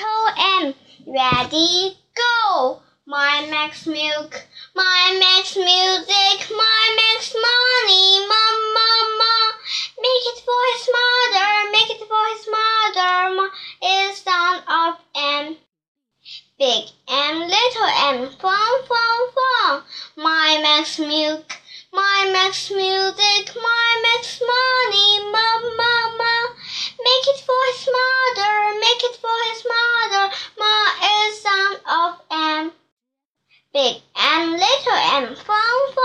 little M. Ready, go! My Max milk, my Max music, my Max money, ma ma ma. Make it for his mother, make it for his mother. Ma is sound of M. Big M, little M, fun, fun, fun. My Max milk, my Max music, my and little and fun.